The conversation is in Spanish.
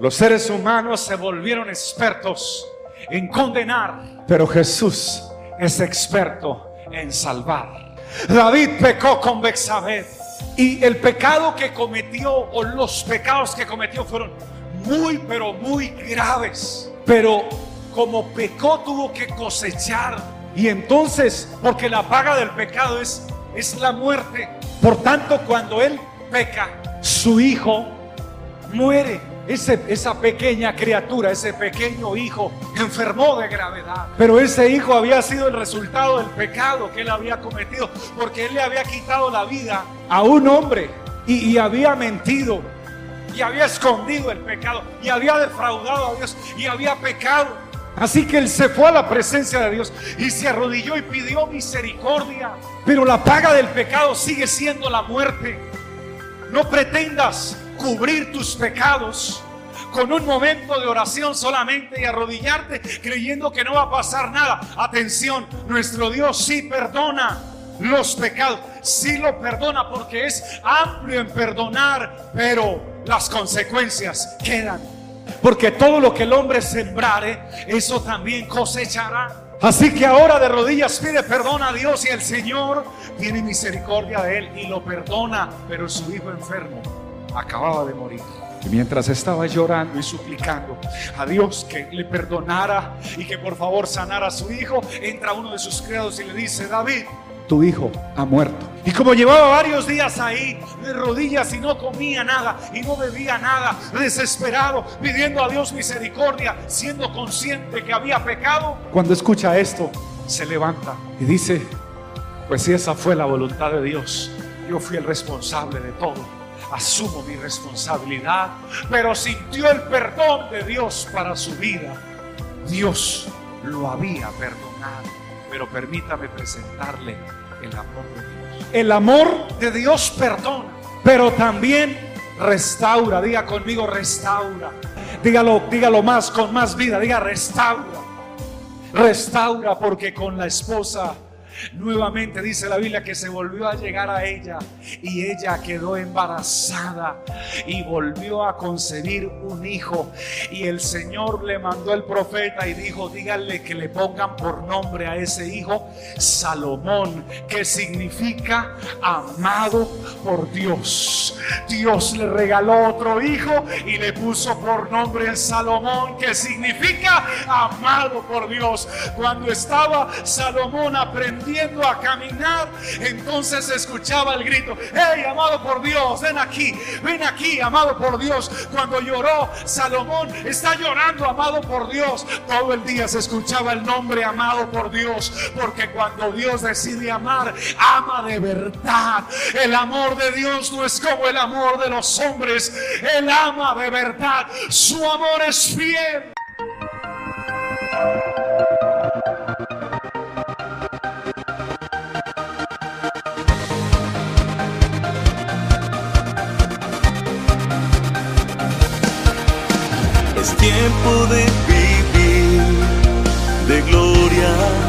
Los seres humanos se volvieron expertos en condenar, pero Jesús es experto en salvar. David pecó con Bexabé y el pecado que cometió o los pecados que cometió fueron muy pero muy graves. Pero como pecó tuvo que cosechar y entonces porque la paga del pecado es es la muerte. Por tanto, cuando él peca, su hijo muere. Ese, esa pequeña criatura, ese pequeño hijo, enfermó de gravedad. Pero ese hijo había sido el resultado del pecado que él había cometido, porque él le había quitado la vida a un hombre y, y había mentido, y había escondido el pecado, y había defraudado a Dios, y había pecado. Así que él se fue a la presencia de Dios y se arrodilló y pidió misericordia. Pero la paga del pecado sigue siendo la muerte. No pretendas cubrir tus pecados con un momento de oración solamente y arrodillarte creyendo que no va a pasar nada. Atención, nuestro Dios sí perdona los pecados, sí lo perdona porque es amplio en perdonar, pero las consecuencias quedan. Porque todo lo que el hombre sembrare, eso también cosechará. Así que ahora de rodillas pide perdón a Dios y el Señor tiene misericordia de él y lo perdona. Pero su hijo enfermo acababa de morir. Y mientras estaba llorando y suplicando a Dios que le perdonara y que por favor sanara a su hijo, entra uno de sus criados y le dice, David, tu hijo ha muerto. Y como llevaba varios días ahí de rodillas y no comía nada y no bebía nada, desesperado, pidiendo a Dios misericordia, siendo consciente que había pecado, cuando escucha esto, se levanta y dice, pues si esa fue la voluntad de Dios, yo fui el responsable de todo asumo mi responsabilidad, pero sintió el perdón de Dios para su vida. Dios lo había perdonado, pero permítame presentarle el amor de Dios. El amor de Dios perdona, pero también restaura. Diga conmigo, restaura. Dígalo, dígalo más, con más vida. Diga, restaura. Restaura porque con la esposa Nuevamente dice la Biblia que se volvió a llegar a ella y ella quedó embarazada y volvió a concebir un hijo. Y el Señor le mandó el profeta y dijo, díganle que le pongan por nombre a ese hijo Salomón, que significa amado por Dios. Dios le regaló otro hijo y le puso por nombre Salomón, que significa amado por Dios. Cuando estaba Salomón aprendiendo a caminar, entonces escuchaba el grito, hey, amado por Dios, ven aquí, ven aquí, amado por Dios. Cuando lloró Salomón, está llorando, amado por Dios. Todo el día se escuchaba el nombre amado por Dios, porque cuando Dios decide amar, ama de verdad. El amor de Dios no es como el amor de los hombres, Él ama de verdad. Su amor es fiel. Tiempo de vivir de gloria